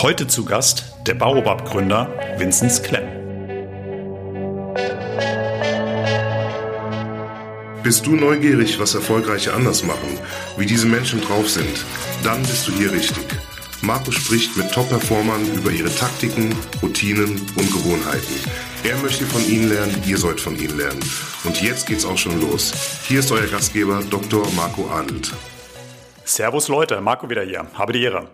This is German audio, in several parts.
Heute zu Gast der Baobab-Gründer Vinzenz Klemm. Bist du neugierig, was Erfolgreiche anders machen, wie diese Menschen drauf sind? Dann bist du hier richtig. Marco spricht mit Top-Performern über ihre Taktiken, Routinen und Gewohnheiten. Er möchte von ihnen lernen, ihr sollt von ihnen lernen. Und jetzt geht's auch schon los. Hier ist euer Gastgeber Dr. Marco Adelt. Servus Leute, Marco wieder hier. Habe die Ehre.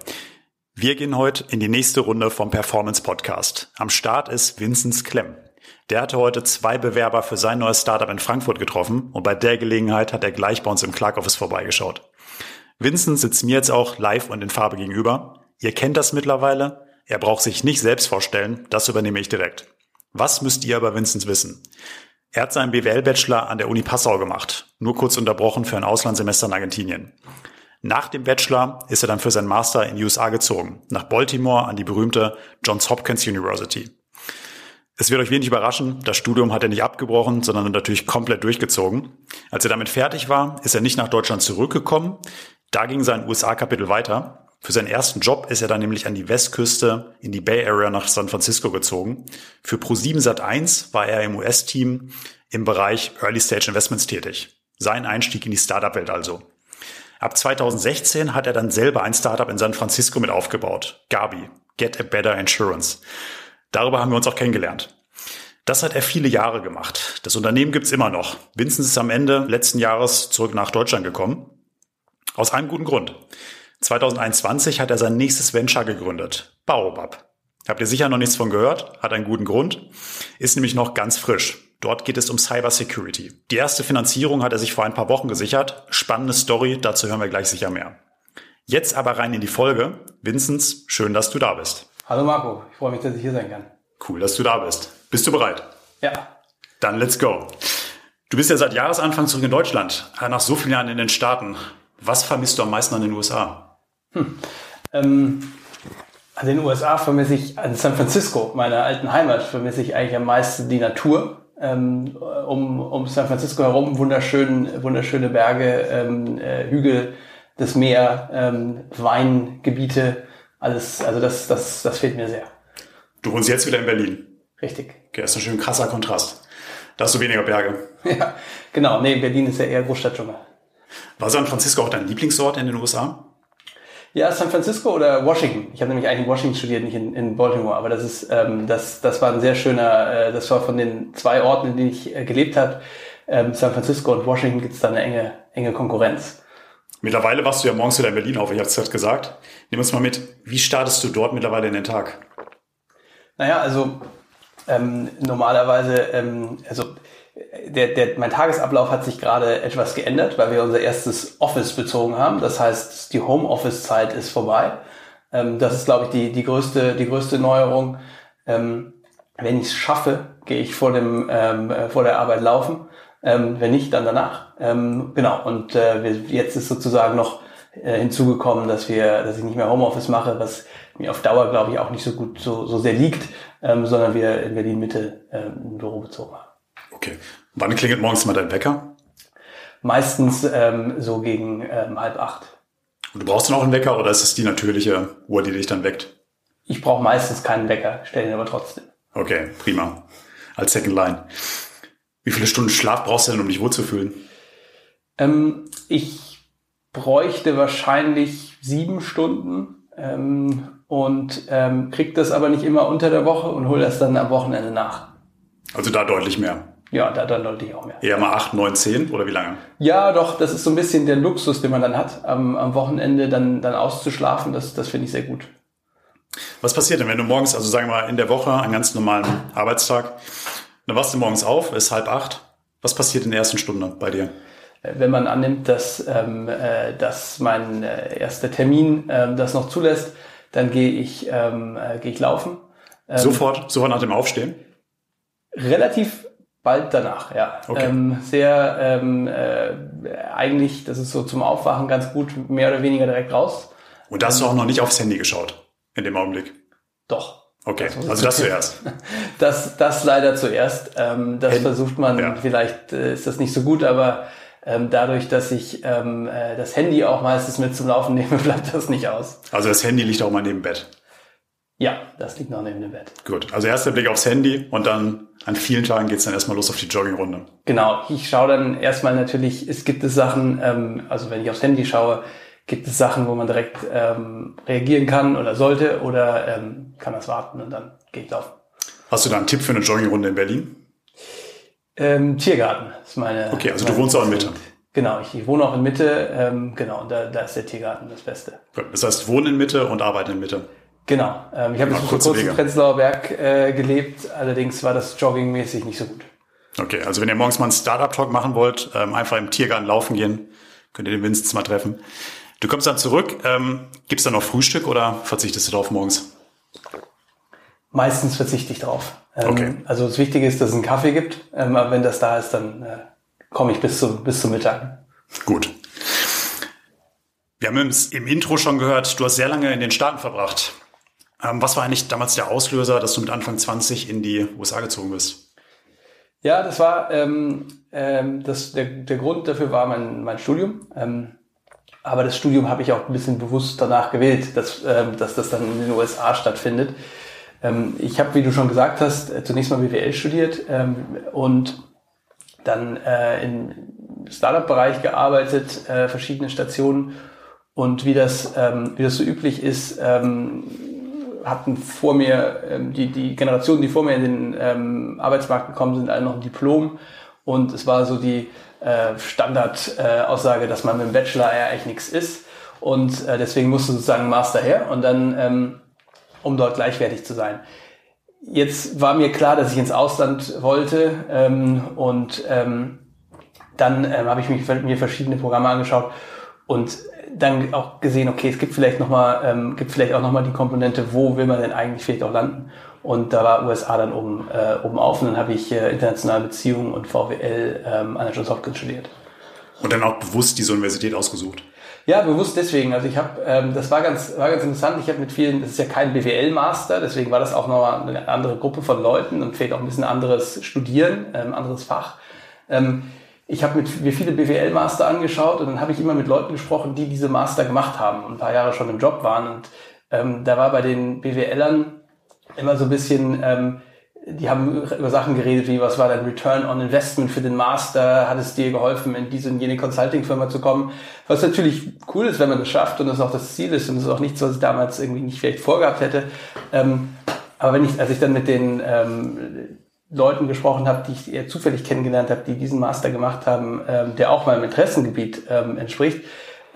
Wir gehen heute in die nächste Runde vom Performance Podcast. Am Start ist Vinzenz Klemm. Der hatte heute zwei Bewerber für sein neues Startup in Frankfurt getroffen und bei der Gelegenheit hat er gleich bei uns im Clark Office vorbeigeschaut. Vincent sitzt mir jetzt auch live und in Farbe gegenüber. Ihr kennt das mittlerweile. Er braucht sich nicht selbst vorstellen. Das übernehme ich direkt. Was müsst ihr über Vincent wissen? Er hat seinen BWL-Bachelor an der Uni Passau gemacht. Nur kurz unterbrochen für ein Auslandssemester in Argentinien. Nach dem Bachelor ist er dann für sein Master in die USA gezogen. Nach Baltimore an die berühmte Johns Hopkins University. Es wird euch wenig überraschen, das Studium hat er nicht abgebrochen, sondern natürlich komplett durchgezogen. Als er damit fertig war, ist er nicht nach Deutschland zurückgekommen. Da ging sein USA-Kapitel weiter. Für seinen ersten Job ist er dann nämlich an die Westküste in die Bay Area nach San Francisco gezogen. Für Pro7 Sat1 war er im US-Team im Bereich Early Stage Investments tätig. Sein Einstieg in die Startup-Welt also. Ab 2016 hat er dann selber ein Startup in San Francisco mit aufgebaut. Gabi. Get a Better Insurance. Darüber haben wir uns auch kennengelernt. Das hat er viele Jahre gemacht. Das Unternehmen gibt's immer noch. Vincent ist am Ende letzten Jahres zurück nach Deutschland gekommen. Aus einem guten Grund. 2021 hat er sein nächstes Venture gegründet, Baobab. Habt ihr sicher noch nichts von gehört, hat einen guten Grund, ist nämlich noch ganz frisch. Dort geht es um Cybersecurity. Die erste Finanzierung hat er sich vor ein paar Wochen gesichert. Spannende Story, dazu hören wir gleich sicher mehr. Jetzt aber rein in die Folge. Vinzenz, schön, dass du da bist. Hallo Marco, ich freue mich, dass ich hier sein kann. Cool, dass du da bist. Bist du bereit? Ja. Dann let's go. Du bist ja seit Jahresanfang zurück in Deutschland, nach so vielen Jahren in den Staaten. Was vermisst du am meisten an den USA? Hm. Ähm, an den USA vermisse ich, an San Francisco, meiner alten Heimat, vermisse ich eigentlich am meisten die Natur. Ähm, um, um San Francisco herum wunderschön, wunderschöne Berge, ähm, äh, Hügel, das Meer, ähm, Weingebiete, alles, also das, das, das fehlt mir sehr. Du wohnst jetzt wieder in Berlin. Richtig. Okay, das ist ein schön krasser Kontrast. Da hast du weniger Berge. Ja, genau. Nee, Berlin ist ja eher Großstadtdschungel. War San Francisco auch dein Lieblingsort in den USA? Ja, San Francisco oder Washington. Ich habe nämlich eigentlich in Washington studiert, nicht in, in Baltimore. Aber das ist, ähm, das, das war ein sehr schöner, äh, das war von den zwei Orten, in denen ich äh, gelebt habe. Ähm, San Francisco und Washington gibt es da eine enge, enge Konkurrenz. Mittlerweile warst du ja morgens wieder in Berlin auf, ich habe es gerade gesagt. Nimm uns mal mit, wie startest du dort mittlerweile in den Tag? Naja, also ähm, normalerweise, ähm, also der, der, mein Tagesablauf hat sich gerade etwas geändert, weil wir unser erstes Office bezogen haben. Das heißt, die Homeoffice-Zeit ist vorbei. Ähm, das ist, glaube ich, die, die, größte, die größte Neuerung. Ähm, wenn ich es schaffe, gehe ich vor, dem, ähm, äh, vor der Arbeit laufen. Ähm, wenn nicht, dann danach. Ähm, genau. Und äh, wir, jetzt ist sozusagen noch äh, hinzugekommen, dass wir, dass ich nicht mehr Homeoffice mache, was mir auf Dauer, glaube ich, auch nicht so gut so, so sehr liegt, ähm, sondern wir in Berlin Mitte ähm, ein Büro bezogen haben. Okay. Wann klingelt morgens mal dein Wecker? Meistens ähm, so gegen ähm, halb acht. Und du brauchst dann auch einen Wecker oder ist es die natürliche Uhr, die dich dann weckt? Ich brauche meistens keinen Wecker, stelle ihn aber trotzdem. Okay, prima. Als Second Line. Wie viele Stunden Schlaf brauchst du denn, um dich wohlzufühlen? Ähm, ich bräuchte wahrscheinlich sieben Stunden ähm, und ähm, krieg das aber nicht immer unter der Woche und hole das dann am Wochenende nach. Also da deutlich mehr. Ja, da dann deutlich auch mehr. Eher mal acht, neun, zehn oder wie lange? Ja, doch, das ist so ein bisschen der Luxus, den man dann hat, am, am Wochenende dann, dann auszuschlafen. Das, das finde ich sehr gut. Was passiert denn, wenn du morgens, also sagen wir mal in der Woche, einen ganz normalen Arbeitstag, dann wachst du morgens auf, ist halb acht. Was passiert in der ersten Stunde bei dir? Wenn man annimmt, dass, ähm, äh, dass mein äh, erster Termin ähm, das noch zulässt, dann gehe ich, ähm, äh, gehe ich laufen. Ähm, sofort, sofort nach dem Aufstehen? Relativ bald danach, ja. Okay. Ähm, sehr ähm, äh, eigentlich, das ist so zum Aufwachen ganz gut, mehr oder weniger direkt raus. Und da hast du auch noch nicht aufs Handy geschaut in dem Augenblick? Doch. Okay, das also das zuerst. Das, das leider zuerst. Ähm, das Hand, versucht man, ja. vielleicht äh, ist das nicht so gut, aber ähm, dadurch, dass ich ähm, äh, das Handy auch meistens mit zum Laufen nehme, bleibt das nicht aus. Also das Handy liegt auch mal neben Bett. Ja, das liegt noch neben dem Bett. Gut, also erster Blick aufs Handy und dann an vielen Tagen geht's dann erstmal los auf die Joggingrunde. Genau, ich schaue dann erstmal natürlich, es gibt es Sachen, ähm, also wenn ich aufs Handy schaue, gibt es Sachen, wo man direkt ähm, reagieren kann oder sollte oder ähm, kann das warten und dann gehe ich laufen. Hast du da einen Tipp für eine Joggingrunde in Berlin? Ähm, Tiergarten ist meine. Okay, also du wohnst auch in Mitte. Genau, ich, ich wohne auch in Mitte, ähm, genau, und da, da ist der Tiergarten das Beste. Gut, das heißt, wohnen in Mitte und arbeiten in Mitte. Genau. Ähm, ich habe kurzem Wege. in Prenzlauer Berg äh, gelebt, allerdings war das joggingmäßig nicht so gut. Okay, also wenn ihr morgens mal einen Startup-Talk machen wollt, ähm, einfach im Tiergarten laufen gehen, könnt ihr den Vincent mal treffen. Du kommst dann zurück, ähm, gibt's dann noch Frühstück oder verzichtest du darauf morgens? Meistens verzichte ich drauf. Ähm, Okay. Also das Wichtige ist, dass es einen Kaffee gibt, ähm, aber wenn das da ist, dann äh, komme ich bis, zu, bis zum Mittag. Gut. Wir haben im, im Intro schon gehört, du hast sehr lange in den Staaten verbracht. Ähm, was war eigentlich damals der Auslöser, dass du mit Anfang 20 in die USA gezogen bist? Ja, das war ähm, ähm, das, der, der Grund dafür war mein, mein Studium. Ähm, aber das Studium habe ich auch ein bisschen bewusst danach gewählt, dass, ähm, dass das dann in den USA stattfindet. Ähm, ich habe, wie du schon gesagt hast, äh, zunächst mal BWL studiert ähm, und dann äh, im Startup-Bereich gearbeitet, äh, verschiedene Stationen. Und wie das, ähm, wie das so üblich ist, ähm, hatten vor mir, ähm, die, die Generationen, die vor mir in den ähm, Arbeitsmarkt gekommen sind, alle noch ein Diplom. Und es war so die äh, Standardaussage, äh, dass man mit dem Bachelor ja eigentlich nichts ist. Und äh, deswegen musste sozusagen Master her und dann, ähm, um dort gleichwertig zu sein. Jetzt war mir klar, dass ich ins Ausland wollte ähm, und ähm, dann ähm, habe ich mich, mir verschiedene Programme angeschaut und dann auch gesehen, okay, es gibt vielleicht noch mal, ähm, gibt vielleicht auch noch mal die Komponente, wo will man denn eigentlich vielleicht auch landen? Und da war USA dann oben, äh, oben auf und dann habe ich äh, internationale Beziehungen und VWL ähm, an der Johns Hopkins studiert. Und dann auch bewusst diese Universität ausgesucht. Ja, bewusst deswegen. Also ich habe, ähm, das war ganz, war ganz interessant. Ich habe mit vielen, das ist ja kein BWL-Master, deswegen war das auch nochmal eine andere Gruppe von Leuten und vielleicht auch ein bisschen anderes Studieren, ähm, anderes Fach. Ähm, ich habe mir viele BWL-Master angeschaut und dann habe ich immer mit Leuten gesprochen, die diese Master gemacht haben und ein paar Jahre schon im Job waren. Und ähm, da war bei den BWLern immer so ein bisschen, ähm, die haben über Sachen geredet wie, was war dein Return on Investment für den Master? Hat es dir geholfen, in diese und jene Consulting-Firma zu kommen? Was natürlich cool ist, wenn man das schafft und das auch das Ziel ist und das ist auch nichts, was ich damals irgendwie nicht vielleicht vorgehabt hätte. Ähm, aber wenn ich, als ich dann mit den ähm, Leuten gesprochen habe, die ich eher zufällig kennengelernt habe, die diesen Master gemacht haben, ähm, der auch meinem Interessengebiet ähm, entspricht,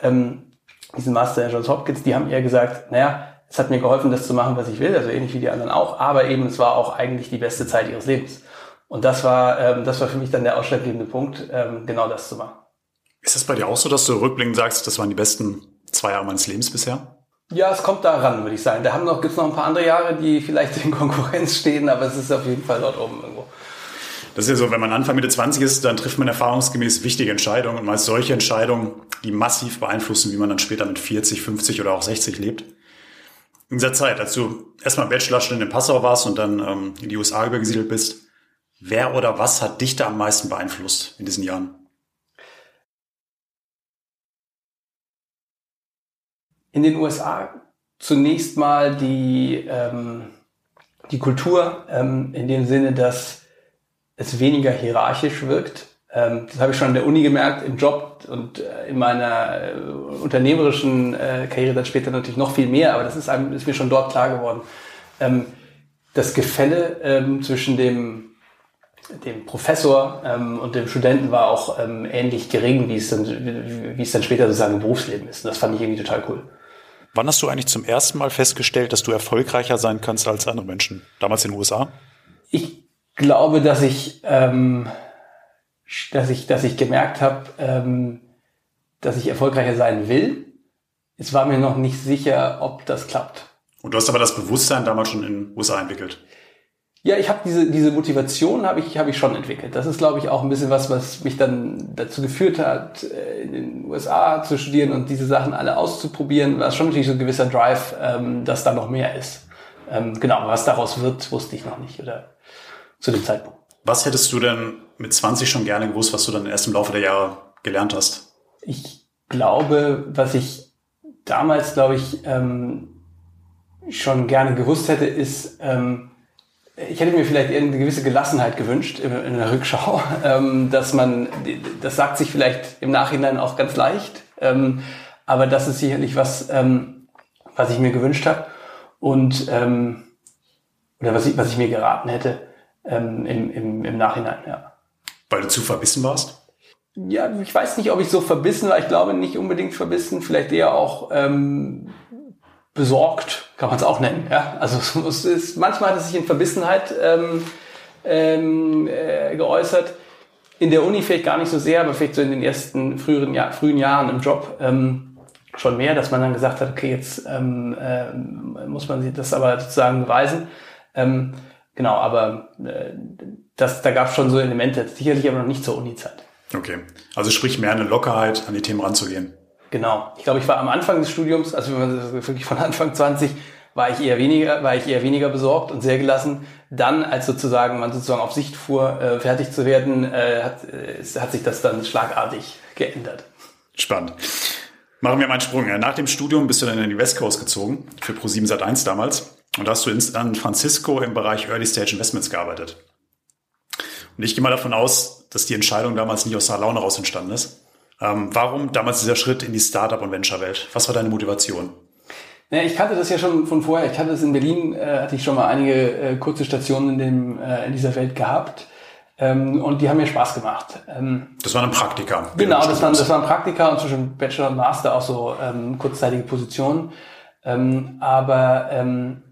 ähm, diesen Master in Johns Hopkins, die haben eher gesagt, naja, es hat mir geholfen, das zu machen, was ich will, also ähnlich wie die anderen auch, aber eben es war auch eigentlich die beste Zeit ihres Lebens. Und das war, ähm, das war für mich dann der ausschlaggebende Punkt, ähm, genau das zu machen. Ist das bei dir auch so, dass du rückblickend sagst, das waren die besten zwei Jahre meines Lebens bisher? Ja, es kommt da ran, würde ich sagen. Da haben noch, gibt's noch ein paar andere Jahre, die vielleicht in Konkurrenz stehen, aber es ist auf jeden Fall dort oben irgendwo. Das ist ja so, wenn man Anfang Mitte 20 ist, dann trifft man erfahrungsgemäß wichtige Entscheidungen und meist solche Entscheidungen, die massiv beeinflussen, wie man dann später mit 40, 50 oder auch 60 lebt. In dieser Zeit, als du erstmal Bachelorstudent in Passau warst und dann ähm, in die USA übergesiedelt bist, wer oder was hat dich da am meisten beeinflusst in diesen Jahren? In den USA zunächst mal die, ähm, die Kultur, ähm, in dem Sinne, dass es weniger hierarchisch wirkt. Ähm, das habe ich schon in der Uni gemerkt, im Job und äh, in meiner äh, unternehmerischen äh, Karriere dann später natürlich noch viel mehr, aber das ist, einem, ist mir schon dort klar geworden. Ähm, das Gefälle ähm, zwischen dem dem Professor ähm, und dem Studenten war auch ähm, ähnlich gering, wie es dann, wie, wie es dann später sozusagen im Berufsleben ist. Und das fand ich irgendwie total cool. Wann hast du eigentlich zum ersten Mal festgestellt, dass du erfolgreicher sein kannst als andere Menschen? Damals in den USA? Ich glaube, dass ich, ähm, dass ich, dass ich gemerkt habe, ähm, dass ich erfolgreicher sein will. Es war mir noch nicht sicher, ob das klappt. Und du hast aber das Bewusstsein damals schon in den USA entwickelt. Ja, ich habe diese, diese Motivation habe ich, habe ich schon entwickelt. Das ist, glaube ich, auch ein bisschen was, was mich dann dazu geführt hat, äh, in den USA zu studieren und diese Sachen alle auszuprobieren. War schon natürlich so ein gewisser Drive, ähm, dass da noch mehr ist. Ähm, genau, was daraus wird, wusste ich noch nicht oder zu dem Zeitpunkt. Was hättest du denn mit 20 schon gerne gewusst, was du dann erst im Laufe der Jahre gelernt hast? Ich glaube, was ich damals, glaube ich, ähm, schon gerne gewusst hätte, ist, ähm, ich hätte mir vielleicht eine gewisse Gelassenheit gewünscht in, der Rückschau, ähm, dass man, das sagt sich vielleicht im Nachhinein auch ganz leicht, ähm, aber das ist sicherlich was, ähm, was ich mir gewünscht habe und oder was ich, was ich mir geraten hätte im, im, im Nachhinein, ja. Weil du zu verbissen warst? Ja, ich weiß nicht, ob ich so verbissen war. Ich glaube nicht unbedingt verbissen, vielleicht eher auch ähm, besorgt, kann man es auch nennen. Ja? Also es ist, manchmal hat es sich in Verbissenheit ähm, ähm, äh, geäußert. In der Uni vielleicht gar nicht so sehr, aber vielleicht so in den ersten früheren Jahr, frühen Jahren im Job ähm, schon mehr, dass man dann gesagt hat, okay, jetzt ähm, äh, muss man sich das aber sozusagen beweisen. Ähm, genau, aber äh, das, da gab es schon so Elemente, sicherlich aber noch nicht zur Uni-Zeit. Okay, also sprich mehr eine Lockerheit, an die Themen ranzugehen. Genau. Ich glaube, ich war am Anfang des Studiums, also wirklich von Anfang 20, war ich eher weniger, war ich eher weniger besorgt und sehr gelassen. Dann, als sozusagen man sozusagen auf Sicht fuhr, äh, fertig zu werden, äh, hat, äh, hat sich das dann schlagartig geändert. Spannend. Machen wir mal einen Sprung. Nach dem Studium bist du dann in die West Coast gezogen, für Pro7 Sat1 damals. Und da hast du in San Francisco im Bereich Early Stage Investments gearbeitet. Und ich gehe mal davon aus, dass die Entscheidung damals nicht aus der Laune raus entstanden ist. Ähm, warum damals dieser Schritt in die Startup- und Venture-Welt? Was war deine Motivation? Ja, ich kannte das ja schon von vorher. Ich hatte es in Berlin, äh, hatte ich schon mal einige äh, kurze Stationen in, dem, äh, in dieser Welt gehabt. Ähm, und die haben mir Spaß gemacht. Ähm, das waren ein Praktika. Genau, das waren, das waren Praktika und zwischen Bachelor und Master auch so ähm, kurzzeitige Positionen. Ähm, aber ähm,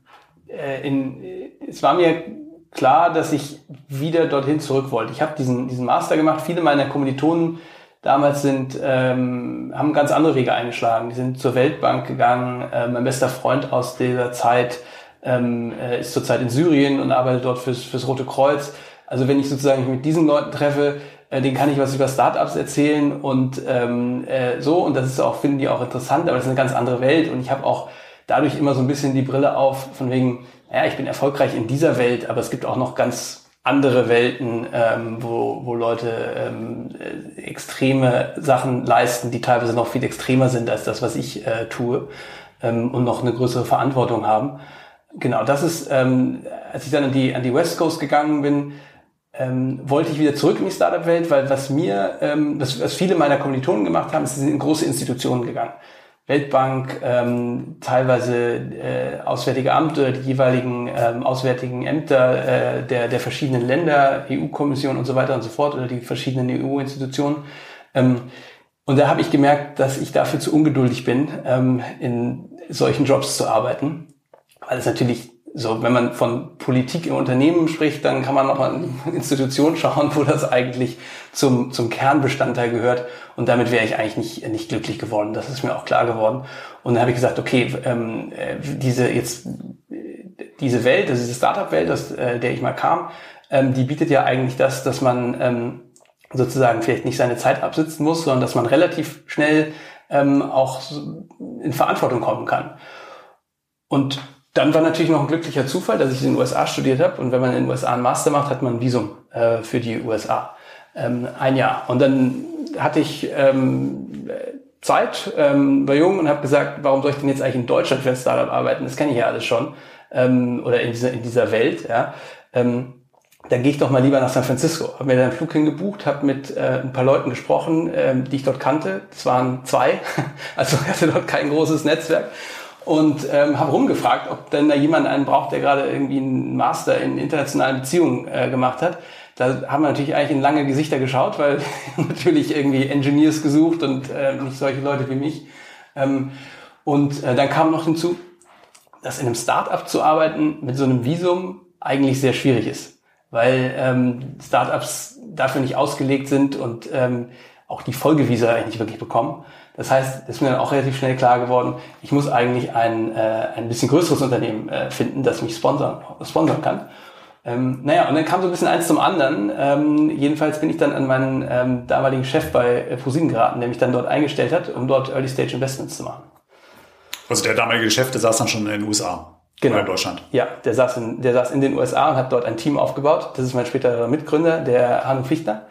äh, in, es war mir klar, dass ich wieder dorthin zurück wollte. Ich habe diesen, diesen Master gemacht. Viele meiner Kommilitonen damals sind, ähm, haben ganz andere Wege eingeschlagen. Die sind zur Weltbank gegangen. Äh, mein bester Freund aus dieser Zeit ähm, äh, ist zurzeit in Syrien und arbeitet dort fürs, fürs Rote Kreuz. Also wenn ich sozusagen mit diesen Leuten treffe, äh, den kann ich was über Startups erzählen und ähm, äh, so. Und das ist auch, finden die auch interessant, aber das ist eine ganz andere Welt. Und ich habe auch dadurch immer so ein bisschen die Brille auf, von wegen, ja, ich bin erfolgreich in dieser Welt, aber es gibt auch noch ganz andere Welten, ähm, wo, wo Leute ähm, extreme Sachen leisten, die teilweise noch viel extremer sind als das, was ich äh, tue ähm, und noch eine größere Verantwortung haben. Genau, das ist, ähm, als ich dann an die, an die West Coast gegangen bin, ähm, wollte ich wieder zurück in die Startup-Welt, weil was mir, ähm, was, was viele meiner Kommilitonen gemacht haben, ist, sie sind in große Institutionen gegangen. Weltbank, ähm, teilweise äh, Auswärtige Amt oder die jeweiligen ähm, auswärtigen Ämter äh, der, der verschiedenen Länder, EU-Kommission und so weiter und so fort oder die verschiedenen EU-Institutionen. Ähm, und da habe ich gemerkt, dass ich dafür zu ungeduldig bin, ähm, in solchen Jobs zu arbeiten, weil es natürlich so, wenn man von Politik im Unternehmen spricht, dann kann man nochmal in Institutionen schauen, wo das eigentlich zum, zum Kernbestandteil gehört. Und damit wäre ich eigentlich nicht, nicht glücklich geworden. Das ist mir auch klar geworden. Und dann habe ich gesagt, okay, ähm, äh, diese jetzt diese Welt, also diese Startup-Welt, aus äh, der ich mal kam, ähm, die bietet ja eigentlich das, dass man ähm, sozusagen vielleicht nicht seine Zeit absitzen muss, sondern dass man relativ schnell ähm, auch in Verantwortung kommen kann. Und dann war natürlich noch ein glücklicher Zufall, dass ich in den USA studiert habe. Und wenn man in den USA einen Master macht, hat man ein Visum äh, für die USA. Ähm, ein Jahr. Und dann hatte ich ähm, Zeit, ähm, war jung und habe gesagt, warum soll ich denn jetzt eigentlich in Deutschland für ein Startup arbeiten? Das kenne ich ja alles schon. Ähm, oder in dieser, in dieser Welt. Ja. Ähm, dann gehe ich doch mal lieber nach San Francisco. Habe mir dann einen Flug hingebucht, habe mit äh, ein paar Leuten gesprochen, ähm, die ich dort kannte. Es waren zwei, also hatte dort kein großes Netzwerk und ähm, habe rumgefragt, ob denn da jemand einen braucht, der gerade irgendwie einen Master in internationalen Beziehungen äh, gemacht hat. Da haben wir natürlich eigentlich in lange Gesichter geschaut, weil natürlich irgendwie Engineers gesucht und äh, nicht solche Leute wie mich. Ähm, und äh, dann kam noch hinzu, dass in einem Startup zu arbeiten mit so einem Visum eigentlich sehr schwierig ist, weil ähm, Startups dafür nicht ausgelegt sind und ähm, auch die Folgevisa eigentlich wirklich bekommen. Das heißt, ist mir dann auch relativ schnell klar geworden, ich muss eigentlich ein, äh, ein bisschen größeres Unternehmen äh, finden, das mich sponsern, sponsern kann. Ähm, naja, und dann kam so ein bisschen eins zum anderen. Ähm, jedenfalls bin ich dann an meinen ähm, damaligen Chef bei äh, ProSieben geraten, der mich dann dort eingestellt hat, um dort Early Stage Investments zu machen. Also der damalige Chef, der saß dann schon in den USA. Genau. Oder in Deutschland. Ja, der saß, in, der saß in den USA und hat dort ein Team aufgebaut. Das ist mein späterer Mitgründer, der Hanno Fichtner,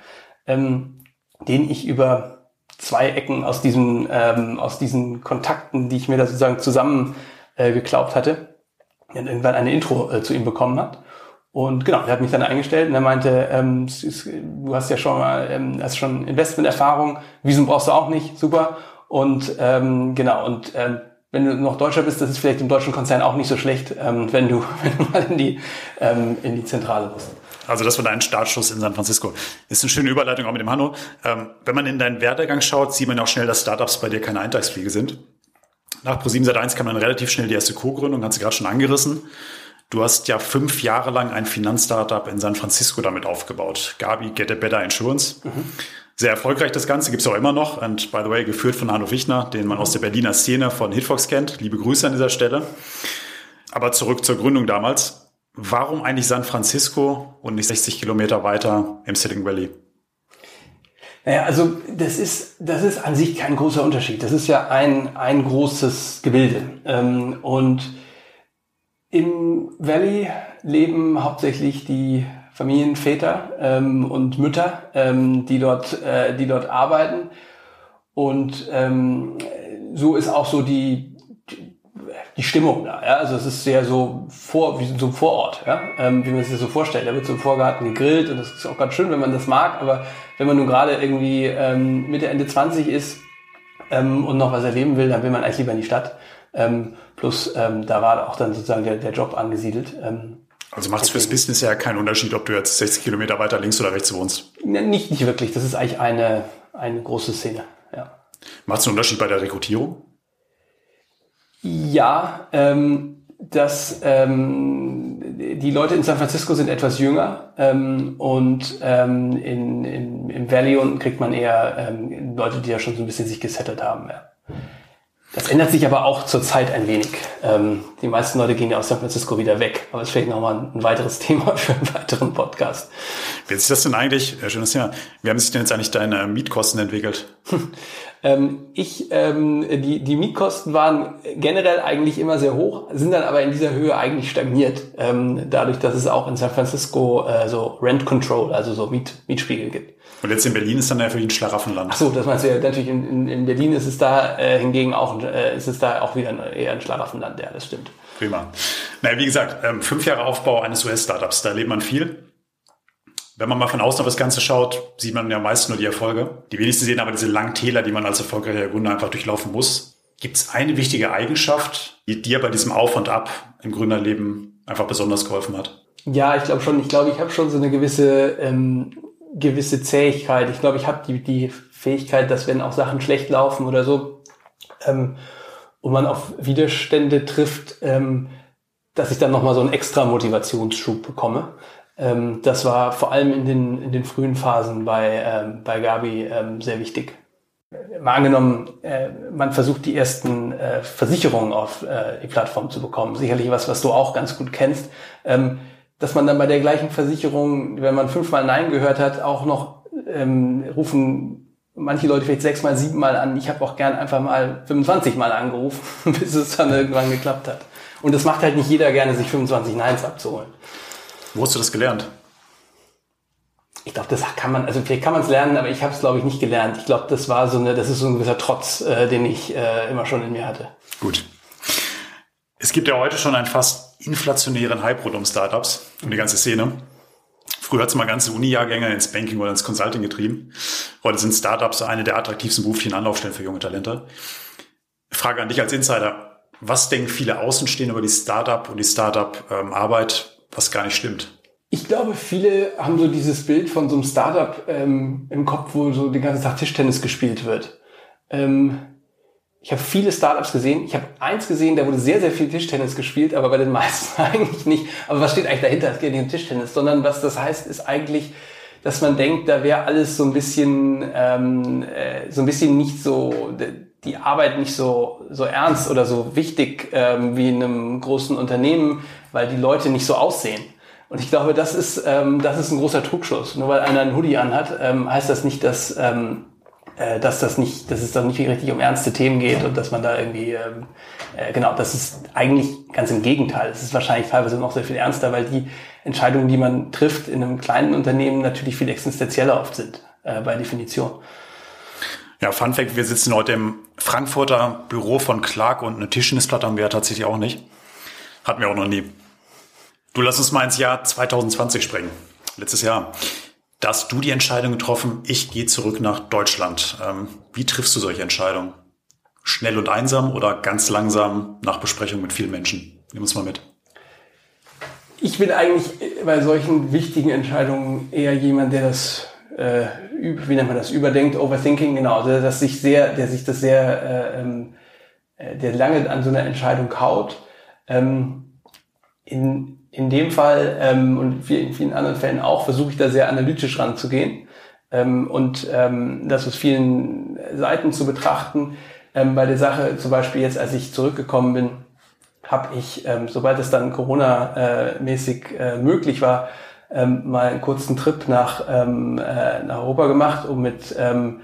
ähm, den ich über zwei Ecken aus diesen, ähm, aus diesen Kontakten, die ich mir da sozusagen zusammen äh, geglaubt hatte, dann irgendwann eine Intro äh, zu ihm bekommen hat. Und genau, er hat mich dann eingestellt und er meinte, ähm, du hast ja schon mal, ähm, hast schon Investmenterfahrung, Visum brauchst du auch nicht, super. Und ähm, genau, und ähm, wenn du noch Deutscher bist, das ist vielleicht im deutschen Konzern auch nicht so schlecht, ähm, wenn, du, wenn du mal in die, ähm, in die Zentrale musst. Also das war dein Startschuss in San Francisco. Ist eine schöne Überleitung auch mit dem Hanno. Ähm, wenn man in deinen Werdegang schaut, sieht man auch schnell, dass Startups bei dir keine Eintagsfliege sind. Nach Pro7 Sat1 kam dann relativ schnell die erste Co-Gründung, hat sie gerade schon angerissen. Du hast ja fünf Jahre lang ein Finanzstartup in San Francisco damit aufgebaut. Gabi Get a Better Insurance. Mhm. Sehr erfolgreich das Ganze, gibt's auch immer noch. Und by the way, geführt von Arno Wichner, den man aus der Berliner Szene von Hitfox kennt. Liebe Grüße an dieser Stelle. Aber zurück zur Gründung damals. Warum eigentlich San Francisco und nicht 60 Kilometer weiter im Silicon Valley? Naja, also das ist, das ist an sich kein großer Unterschied. Das ist ja ein, ein großes Gebilde. Ähm, und im Valley leben hauptsächlich die Familienväter ähm, und Mütter, ähm, die, dort, äh, die dort arbeiten. Und so ist auch so die, die Stimmung da. Ja? Also es ist sehr so vor, wie so ein Vorort, ja? ähm, wie man sich das so vorstellt. Da wird so im Vorgarten gegrillt und das ist auch ganz schön, wenn man das mag. Aber wenn man nun gerade irgendwie ähm, Mitte, Ende 20 ist ähm, und noch was erleben will, dann will man eigentlich lieber in die Stadt. Ähm, plus ähm, da war auch dann sozusagen der, der Job angesiedelt. Ähm, also macht es fürs Business ja keinen Unterschied, ob du jetzt 60 Kilometer weiter links oder rechts wohnst? Nicht, nicht wirklich. Das ist eigentlich eine, eine große Szene. Ja. Macht es einen Unterschied bei der Rekrutierung? Ja, ähm, dass ähm, die Leute in San Francisco sind etwas jünger ähm, und ähm, in, in, im Valley unten kriegt man eher ähm, Leute, die ja schon so ein bisschen sich gesettelt haben. Ja. Das ändert sich aber auch zurzeit ein wenig. Ähm, die meisten Leute gehen ja aus San Francisco wieder weg. Aber das ist vielleicht nochmal ein weiteres Thema für einen weiteren Podcast. Wie hat sich das denn eigentlich, äh, schönes Thema, wie haben sich denn jetzt eigentlich deine Mietkosten entwickelt? ähm, ich, ähm, die, die Mietkosten waren generell eigentlich immer sehr hoch, sind dann aber in dieser Höhe eigentlich stagniert. Ähm, dadurch, dass es auch in San Francisco äh, so Rent Control, also so Miet, Mietspiegel gibt. Und jetzt in Berlin ist dann ja für ihn Schlaraffenland. Ach so, das meinst du ja natürlich. In, in, in Berlin ist es da äh, hingegen auch, äh, ist es da auch wieder ein, eher ein Schlaraffenland. Ja, das stimmt. Prima. Naja, wie gesagt, ähm, fünf Jahre Aufbau eines US-Startups, da erlebt man viel. Wenn man mal von außen auf das Ganze schaut, sieht man ja meist nur die Erfolge. Die wenigsten sehen aber diese langen Täler, die man als erfolgreicher Gründer einfach durchlaufen muss. Gibt es eine wichtige Eigenschaft, die dir bei diesem Auf und Ab im Gründerleben einfach besonders geholfen hat? Ja, ich glaube schon. Ich glaube, ich habe schon so eine gewisse ähm, gewisse Zähigkeit. Ich glaube, ich habe die, die Fähigkeit, dass wenn auch Sachen schlecht laufen oder so ähm, und man auf Widerstände trifft, ähm, dass ich dann nochmal so einen extra Motivationsschub bekomme. Ähm, das war vor allem in den, in den frühen Phasen bei, ähm, bei Gabi ähm, sehr wichtig. Mal angenommen, äh, man versucht die ersten äh, Versicherungen auf äh, die Plattform zu bekommen. Sicherlich was, was du auch ganz gut kennst. Ähm, dass man dann bei der gleichen Versicherung, wenn man fünfmal Nein gehört hat, auch noch ähm, rufen manche Leute vielleicht sechsmal, siebenmal an. Ich habe auch gern einfach mal 25 Mal angerufen, bis es dann irgendwann geklappt hat. Und das macht halt nicht jeder gerne, sich 25 Neins abzuholen. Wo hast du das gelernt? Ich glaube, das kann man, also vielleicht kann man es lernen, aber ich habe es glaube ich nicht gelernt. Ich glaube, das war so eine, das ist so ein gewisser Trotz, äh, den ich äh, immer schon in mir hatte. Gut. Es gibt ja heute schon einen fast inflationären Hype rund um Startups und die ganze Szene. Früher hat es mal ganze Uni-Jahrgänge ins Banking oder ins Consulting getrieben. Heute sind Startups eine der attraktivsten beruflichen Anlaufstellen für junge Talente. Frage an dich als Insider. Was denken viele Außenstehende über die Startup und die Startup-Arbeit, was gar nicht stimmt? Ich glaube, viele haben so dieses Bild von so einem Startup ähm, im Kopf, wo so den ganzen Tag Tischtennis gespielt wird. Ähm, ich habe viele Startups gesehen. Ich habe eins gesehen, da wurde sehr, sehr viel Tischtennis gespielt, aber bei den meisten eigentlich nicht. Aber was steht eigentlich dahinter? Es geht nicht um Tischtennis, sondern was das heißt, ist eigentlich, dass man denkt, da wäre alles so ein bisschen, ähm, äh, so ein bisschen nicht so, die Arbeit nicht so, so ernst oder so wichtig ähm, wie in einem großen Unternehmen, weil die Leute nicht so aussehen. Und ich glaube, das ist, ähm, das ist ein großer Trugschluss. Nur weil einer einen Hoodie anhat, ähm, heißt das nicht, dass, ähm, äh, dass das nicht, dass es dann nicht richtig um ernste Themen geht und dass man da irgendwie, ähm, äh, genau, das ist eigentlich ganz im Gegenteil. Es ist wahrscheinlich teilweise noch sehr viel ernster, weil die Entscheidungen, die man trifft in einem kleinen Unternehmen, natürlich viel existenzieller oft sind, äh, bei Definition. Ja, Fun Fact, wir sitzen heute im Frankfurter Büro von Clark und eine Tischtennisplatte haben wir tatsächlich auch nicht. Hatten wir auch noch nie. Du lass uns mal ins Jahr 2020 springen. Letztes Jahr. Da hast du die Entscheidung getroffen, ich gehe zurück nach Deutschland. Ähm, wie triffst du solche Entscheidungen? Schnell und einsam oder ganz langsam nach Besprechung mit vielen Menschen? Nimm uns mal mit. Ich bin eigentlich bei solchen wichtigen Entscheidungen eher jemand, der das, äh, wie nennt man das, überdenkt, Overthinking, genau, der, das sich sehr, der sich das sehr, äh, ähm, äh, der lange an so einer Entscheidung kaut. Ähm, in, in dem Fall ähm, und in vielen anderen Fällen auch versuche ich da sehr analytisch ranzugehen ähm, und ähm, das aus vielen Seiten zu betrachten. Ähm, bei der Sache zum Beispiel jetzt, als ich zurückgekommen bin, habe ich, ähm, sobald es dann Corona-mäßig äh, möglich war, ähm, mal einen kurzen Trip nach, ähm, äh, nach Europa gemacht, um mit, ähm,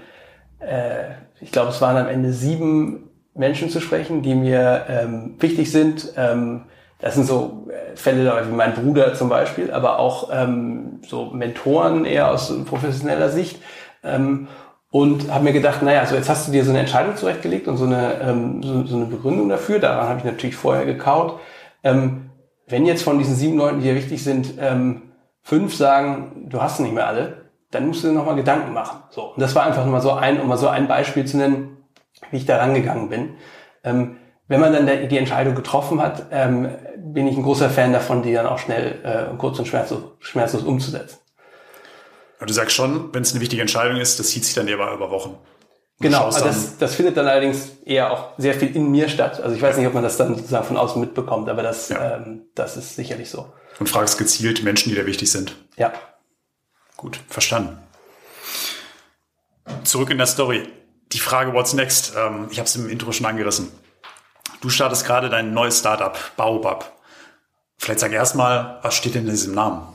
äh, ich glaube, es waren am Ende sieben Menschen zu sprechen, die mir ähm, wichtig sind. Ähm, das sind so äh, Fälle wie mein Bruder zum Beispiel, aber auch ähm, so Mentoren eher aus professioneller Sicht. Ähm, und habe mir gedacht, naja, so jetzt hast du dir so eine Entscheidung zurechtgelegt und so eine, ähm, so, so eine Begründung dafür. Daran habe ich natürlich vorher gekaut. Ähm, wenn jetzt von diesen sieben Leuten, die dir wichtig sind, ähm, fünf sagen, du hast nicht mehr alle, dann musst du dir nochmal Gedanken machen. So. Und das war einfach nur mal so ein, um mal so ein Beispiel zu nennen, wie ich da rangegangen bin. Ähm, wenn man dann die Entscheidung getroffen hat, ähm, bin ich ein großer Fan davon, die dann auch schnell äh, kurz und schmerzlos, schmerzlos umzusetzen. Aber du sagst schon, wenn es eine wichtige Entscheidung ist, das zieht sich dann eher über Wochen. Genau, also das, das findet dann allerdings eher auch sehr viel in mir statt. Also ich weiß nicht, ob man das dann sozusagen von außen mitbekommt, aber das, ja. ähm, das ist sicherlich so. Und fragst gezielt Menschen, die dir wichtig sind. Ja. Gut, verstanden. Zurück in der Story. Die Frage What's next? Ähm, ich habe es im Intro schon angerissen. Du startest gerade dein neues Startup, Baobab. Vielleicht sag erstmal, was steht denn in diesem Namen?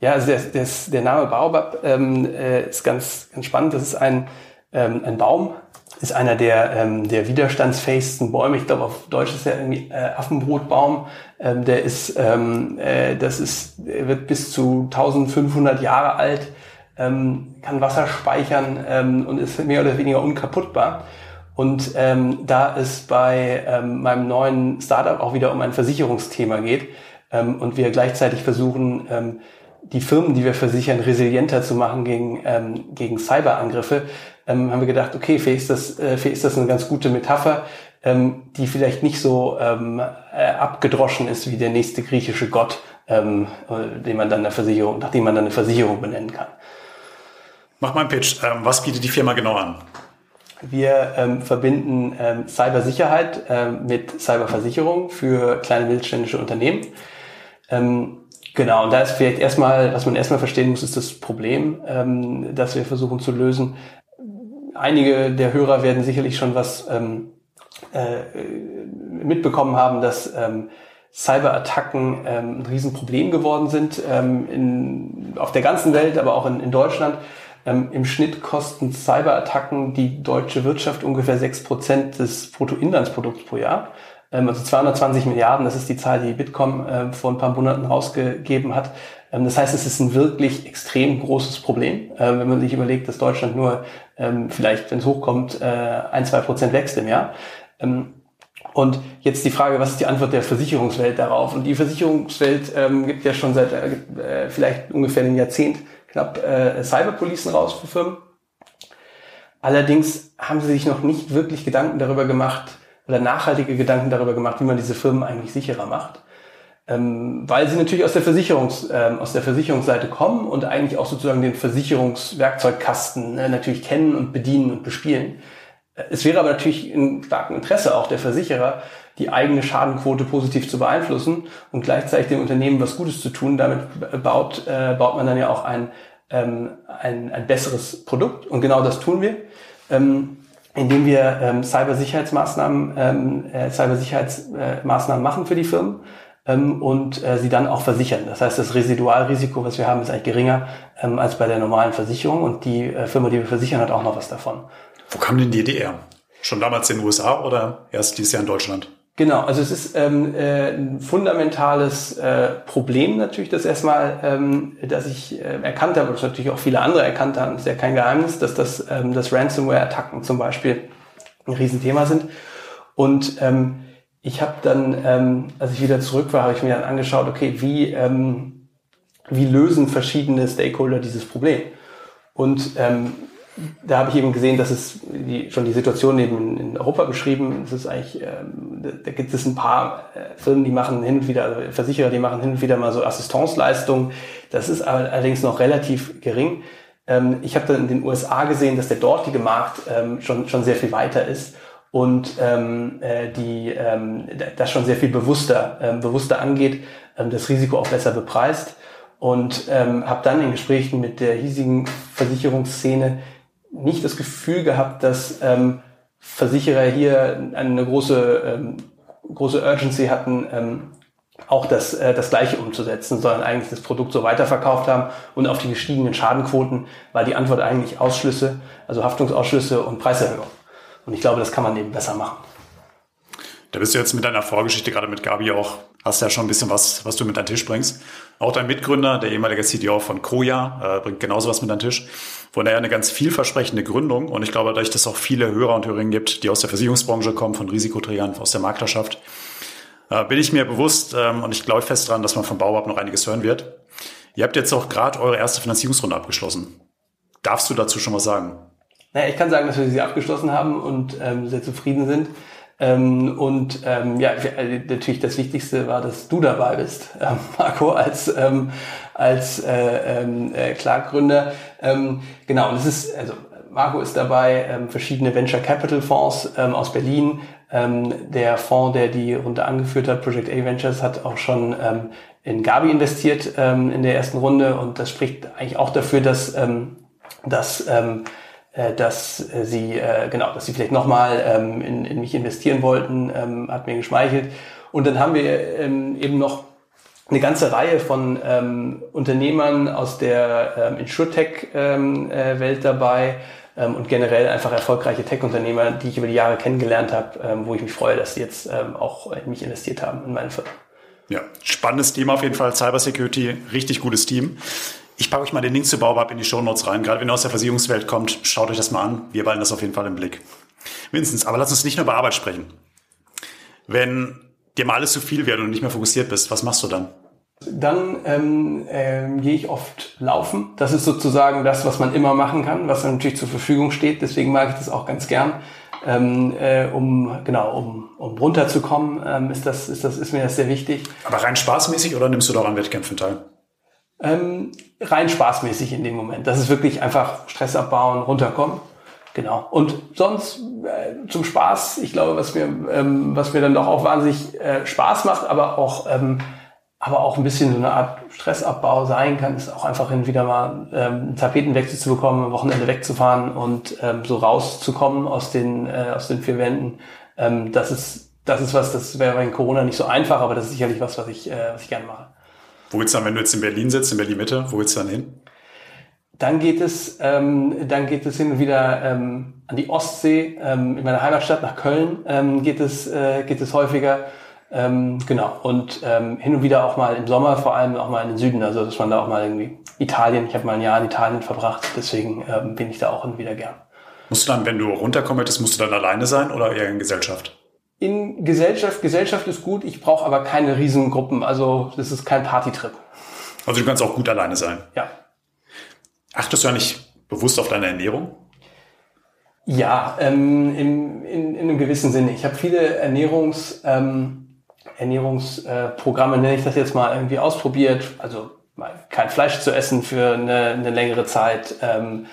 Ja, also der, der, der Name Baobab ähm, äh, ist ganz, ganz spannend. Das ist ein, ähm, ein Baum, ist einer der, ähm, der widerstandsfähigsten Bäume. Ich glaube, auf Deutsch ist er irgendwie äh, Affenbrotbaum. Ähm, der ist, ähm, äh, das ist, wird bis zu 1500 Jahre alt, ähm, kann Wasser speichern ähm, und ist mehr oder weniger unkaputtbar. Und ähm, da es bei ähm, meinem neuen Startup auch wieder um ein Versicherungsthema geht ähm, und wir gleichzeitig versuchen, ähm, die Firmen, die wir versichern, resilienter zu machen gegen, ähm, gegen Cyberangriffe, ähm, haben wir gedacht, okay, vielleicht ist das, äh, vielleicht ist das eine ganz gute Metapher, ähm, die vielleicht nicht so ähm, äh, abgedroschen ist wie der nächste griechische Gott, ähm, äh, den man dann eine Versicherung, nachdem man dann eine Versicherung benennen kann. Mach mal einen Pitch. Ähm, was bietet die Firma genau an? Wir ähm, verbinden ähm, Cybersicherheit ähm, mit Cyberversicherung für kleine mittelständische Unternehmen. Ähm, Genau, und da ist vielleicht erstmal, was man erstmal verstehen muss, ist das Problem, ähm, das wir versuchen zu lösen. Einige der Hörer werden sicherlich schon was ähm, äh, mitbekommen haben, dass ähm, Cyberattacken ähm, ein Riesenproblem geworden sind ähm, in, auf der ganzen Welt, aber auch in, in Deutschland. Ähm, Im Schnitt kosten Cyberattacken die deutsche Wirtschaft ungefähr sechs Prozent des Bruttoinlandsprodukts pro Jahr. Ähm, also 220 Milliarden, das ist die Zahl, die Bitkom äh, vor ein paar Monaten rausgegeben hat. Ähm, das heißt, es ist ein wirklich extrem großes Problem, äh, wenn man sich überlegt, dass Deutschland nur ähm, vielleicht, wenn es hochkommt, äh, ein, zwei Prozent wächst im Jahr. Und jetzt die Frage, was ist die Antwort der Versicherungswelt darauf? Und die Versicherungswelt ähm, gibt ja schon seit äh, vielleicht ungefähr einem Jahrzehnt knapp äh, Cyberpolicen raus für Firmen. Allerdings haben sie sich noch nicht wirklich Gedanken darüber gemacht, oder nachhaltige Gedanken darüber gemacht, wie man diese Firmen eigentlich sicherer macht. Ähm, weil sie natürlich aus der, Versicherungs, ähm, aus der Versicherungsseite kommen und eigentlich auch sozusagen den Versicherungswerkzeugkasten äh, natürlich kennen und bedienen und bespielen. Äh, es wäre aber natürlich in starkem Interesse auch der Versicherer, die eigene Schadenquote positiv zu beeinflussen und gleichzeitig dem Unternehmen was Gutes zu tun. Damit baut, äh, baut man dann ja auch ein, ähm, ein, ein besseres Produkt und genau das tun wir. Ähm, indem wir ähm, Cybersicherheitsmaßnahmen, ähm, äh, Cybersicherheitsmaßnahmen machen für die Firmen und äh, sie dann auch versichern. Das heißt, das Residualrisiko, was wir haben, ist eigentlich geringer ähm, als bei der normalen Versicherung und die äh, Firma, die wir versichern, hat auch noch was davon. Wo kam denn die her? Schon damals in den USA oder erst dieses Jahr in Deutschland? Genau, also es ist ähm, äh, ein fundamentales äh, Problem natürlich, das erstmal, ähm, dass ich äh, erkannt habe, und das natürlich auch viele andere erkannt haben, ist ja kein Geheimnis, dass das, ähm, das Ransomware-Attacken zum Beispiel ein Riesenthema sind. Und ähm, ich habe dann, ähm, als ich wieder zurück war, habe ich mir dann angeschaut, okay, wie, ähm, wie lösen verschiedene Stakeholder dieses Problem? Und ähm, da habe ich eben gesehen, dass es die, schon die Situation eben in, Europa beschrieben. Es ist eigentlich, ähm, da, da gibt es ein paar äh, Firmen, die machen hin und wieder, also Versicherer, die machen hin und wieder mal so Assistenzleistungen. Das ist allerdings noch relativ gering. Ähm, ich habe dann in den USA gesehen, dass der dortige Markt ähm, schon schon sehr viel weiter ist und ähm, äh, die ähm, das schon sehr viel bewusster ähm, bewusster angeht, ähm, das Risiko auch besser bepreist und ähm, habe dann in Gesprächen mit der hiesigen Versicherungsszene nicht das Gefühl gehabt, dass ähm, Versicherer hier eine große, ähm, große Urgency hatten, ähm, auch das, äh, das Gleiche umzusetzen, sondern eigentlich das Produkt so weiterverkauft haben und auf die gestiegenen Schadenquoten war die Antwort eigentlich Ausschlüsse, also Haftungsausschlüsse und Preiserhöhung. Und ich glaube, das kann man eben besser machen. Da bist du jetzt mit deiner Vorgeschichte gerade mit Gabi auch, hast ja schon ein bisschen was, was du mit an den Tisch bringst. Auch dein Mitgründer, der ehemalige CDO von Koja, äh, bringt genauso was mit an den Tisch. Von daher eine ganz vielversprechende Gründung. Und ich glaube, dadurch, dass es auch viele Hörer und Hörerinnen gibt, die aus der Versicherungsbranche kommen, von Risikoträgern, aus der Maklerschaft, äh, bin ich mir bewusst ähm, und ich glaube fest daran, dass man vom Bauab noch einiges hören wird. Ihr habt jetzt auch gerade eure erste Finanzierungsrunde abgeschlossen. Darfst du dazu schon was sagen? Naja, ich kann sagen, dass wir sie abgeschlossen haben und ähm, sehr zufrieden sind. Ähm, und ähm, ja, äh, natürlich das Wichtigste war, dass du dabei bist, äh, Marco, als, ähm, als äh, ähm, äh, Clark-Gründer. Ähm, genau, und es ist, also Marco ist dabei, ähm, verschiedene Venture Capital Fonds ähm, aus Berlin. Ähm, der Fonds, der die Runde angeführt hat, Project A Ventures, hat auch schon ähm, in Gabi investiert ähm, in der ersten Runde und das spricht eigentlich auch dafür, dass, ähm, dass ähm, äh, dass äh, sie äh, genau, dass sie vielleicht nochmal ähm, in, in mich investieren wollten, ähm, hat mir geschmeichelt. Und dann haben wir ähm, eben noch eine ganze Reihe von Unternehmern aus der InsurTech-Welt äh, dabei und generell einfach erfolgreiche Tech-Unternehmer, die ich über die Jahre kennengelernt habe, wo ich mich freue, dass sie jetzt auch in mich investiert haben, in meine Firma. Ja, spannendes Thema auf jeden Fall. Cybersecurity, richtig gutes Team. Ich packe euch mal den Link zu Baubab in die Show Notes rein. Gerade wenn ihr aus der Versicherungswelt kommt, schaut euch das mal an. Wir behalten das auf jeden Fall im Blick. Mindestens, aber lass uns nicht nur über Arbeit sprechen. Wenn dir mal alles zu viel wird und du nicht mehr fokussiert bist, was machst du dann? Dann ähm, ähm, gehe ich oft laufen. Das ist sozusagen das, was man immer machen kann, was natürlich zur Verfügung steht. Deswegen mag ich das auch ganz gern. Ähm, äh, um genau um, um runterzukommen, ähm, ist das ist das ist mir das sehr wichtig. Aber rein spaßmäßig oder nimmst du da an Wettkämpfen teil? Ähm, rein spaßmäßig in dem Moment. Das ist wirklich einfach Stress abbauen, runterkommen. Genau. Und sonst äh, zum Spaß, ich glaube, was mir, ähm, was mir dann doch auch wahnsinnig äh, Spaß macht, aber auch, ähm, aber auch ein bisschen so eine Art Stressabbau sein kann, ist auch einfach hin wieder mal ähm, einen Tapetenwechsel zu bekommen, am Wochenende wegzufahren und ähm, so rauszukommen aus den, äh, aus den vier Wänden. Ähm, das ist, das ist was, das wäre bei Corona nicht so einfach, aber das ist sicherlich was, was ich, äh, was ich gerne mache. Wo willst du dann, wenn du jetzt in Berlin sitzt, in Berlin Mitte, wo willst du dann hin? Dann geht es, ähm, dann geht es hin und wieder ähm, an die Ostsee. Ähm, in meiner Heimatstadt nach Köln ähm, geht es, äh, geht es häufiger. Ähm, genau. Und ähm, hin und wieder auch mal im Sommer, vor allem auch mal in den Süden. Also dass man da auch mal irgendwie Italien. Ich habe mal ein Jahr in Italien verbracht, deswegen ähm, bin ich da auch hin und wieder gern. Musst du dann, wenn du runterkommen möchtest, musst du dann alleine sein oder eher in Gesellschaft? In Gesellschaft, Gesellschaft ist gut, ich brauche aber keine Riesengruppen, also das ist kein Partytrip. Also du kannst auch gut alleine sein. Ja. Achtest du eigentlich bewusst auf deine Ernährung? Ja, ähm, in, in, in einem gewissen Sinne. Ich habe viele Ernährungs, ähm, Ernährungsprogramme, nenne ich das jetzt mal, irgendwie ausprobiert. Also kein Fleisch zu essen für eine, eine längere Zeit. Ähm,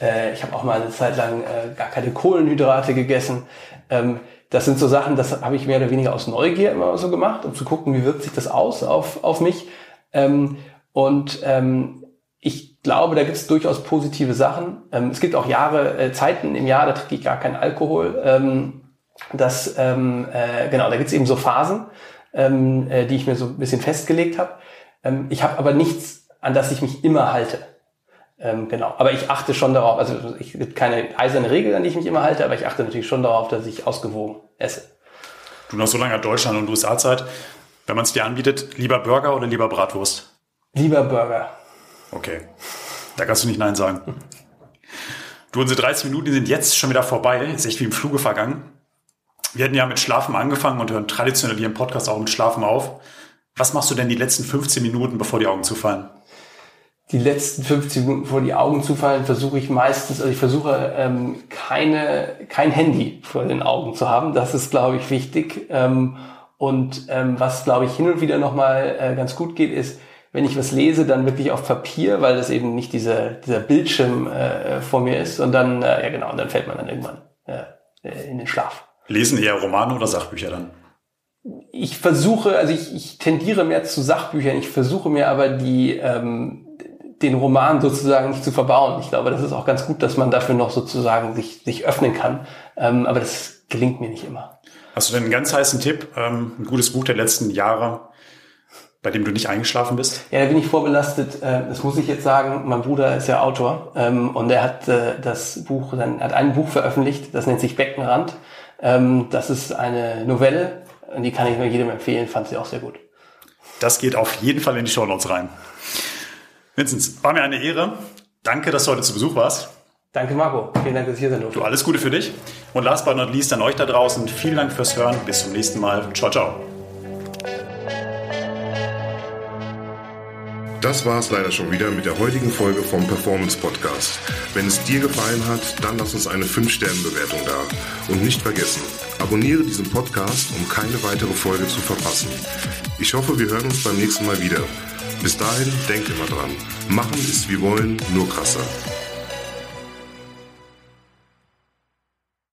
äh, ich habe auch mal eine Zeit lang äh, gar keine Kohlenhydrate gegessen. Ähm, das sind so Sachen, das habe ich mehr oder weniger aus Neugier immer so gemacht, um zu gucken, wie wirkt sich das aus auf, auf mich. Ähm, und ähm, ich glaube, da gibt es durchaus positive Sachen. Ähm, es gibt auch Jahre, äh, Zeiten im Jahr, da trinke ich gar keinen Alkohol. Ähm, das, ähm, äh, genau, da gibt es eben so Phasen, ähm, äh, die ich mir so ein bisschen festgelegt habe. Ähm, ich habe aber nichts, an das ich mich immer halte. Ähm, genau. Aber ich achte schon darauf, also ich gibt keine eiserne Regel, an die ich mich immer halte, aber ich achte natürlich schon darauf, dass ich ausgewogen esse. Du noch so lange Deutschland und USA-Zeit. Wenn man es dir anbietet, lieber Burger oder lieber Bratwurst? Lieber Burger. Okay. Da kannst du nicht Nein sagen. Du, unsere 30 Minuten sind jetzt schon wieder vorbei. Ist echt wie im Fluge vergangen. Wir hatten ja mit Schlafen angefangen und hören traditionell hier im Podcast auch mit Schlafen auf. Was machst du denn die letzten 15 Minuten, bevor die Augen zufallen? Die letzten 15 Minuten, bevor die Augen zufallen, versuche ich meistens, also ich versuche ähm, keine, kein Handy vor den Augen zu haben. Das ist, glaube ich, wichtig. Ähm, und ähm, was, glaube ich, hin und wieder nochmal äh, ganz gut geht, ist, wenn ich was lese, dann wirklich auf Papier, weil das eben nicht diese, dieser Bildschirm äh, vor mir ist. Und dann, äh, ja genau, und dann fällt man dann irgendwann äh, in den Schlaf. Lesen eher Romane oder Sachbücher dann? Ich versuche, also ich, ich tendiere mehr zu Sachbüchern, ich versuche mir aber die, ähm, den Roman sozusagen nicht zu verbauen. Ich glaube, das ist auch ganz gut, dass man dafür noch sozusagen sich, sich öffnen kann. Ähm, aber das gelingt mir nicht immer. Hast du denn einen ganz heißen Tipp, ähm, ein gutes Buch der letzten Jahre, bei dem du nicht eingeschlafen bist? Ja, da bin ich vorbelastet. Äh, das muss ich jetzt sagen. Mein Bruder ist ja Autor ähm, und er hat äh, das Buch, dann hat ein Buch veröffentlicht, das nennt sich Beckenrand. Ähm, das ist eine Novelle, die kann ich nur jedem empfehlen, fand sie auch sehr gut. Das geht auf jeden Fall in die Show Notes rein. Vinzenz, war mir eine Ehre. Danke, dass du heute zu Besuch warst. Danke, Marco. Vielen Dank, dass ich hier sein durfte. Du, alles Gute für dich. Und last but not least an euch da draußen. Vielen Dank fürs Hören. Bis zum nächsten Mal. Ciao, ciao. Das war es leider schon wieder mit der heutigen Folge vom Performance Podcast. Wenn es dir gefallen hat, dann lass uns eine 5-Sterne-Bewertung da. Und nicht vergessen, abonniere diesen Podcast, um keine weitere Folge zu verpassen. Ich hoffe, wir hören uns beim nächsten Mal wieder. Bis dahin, denk immer dran. Machen ist wie wollen, nur krasser.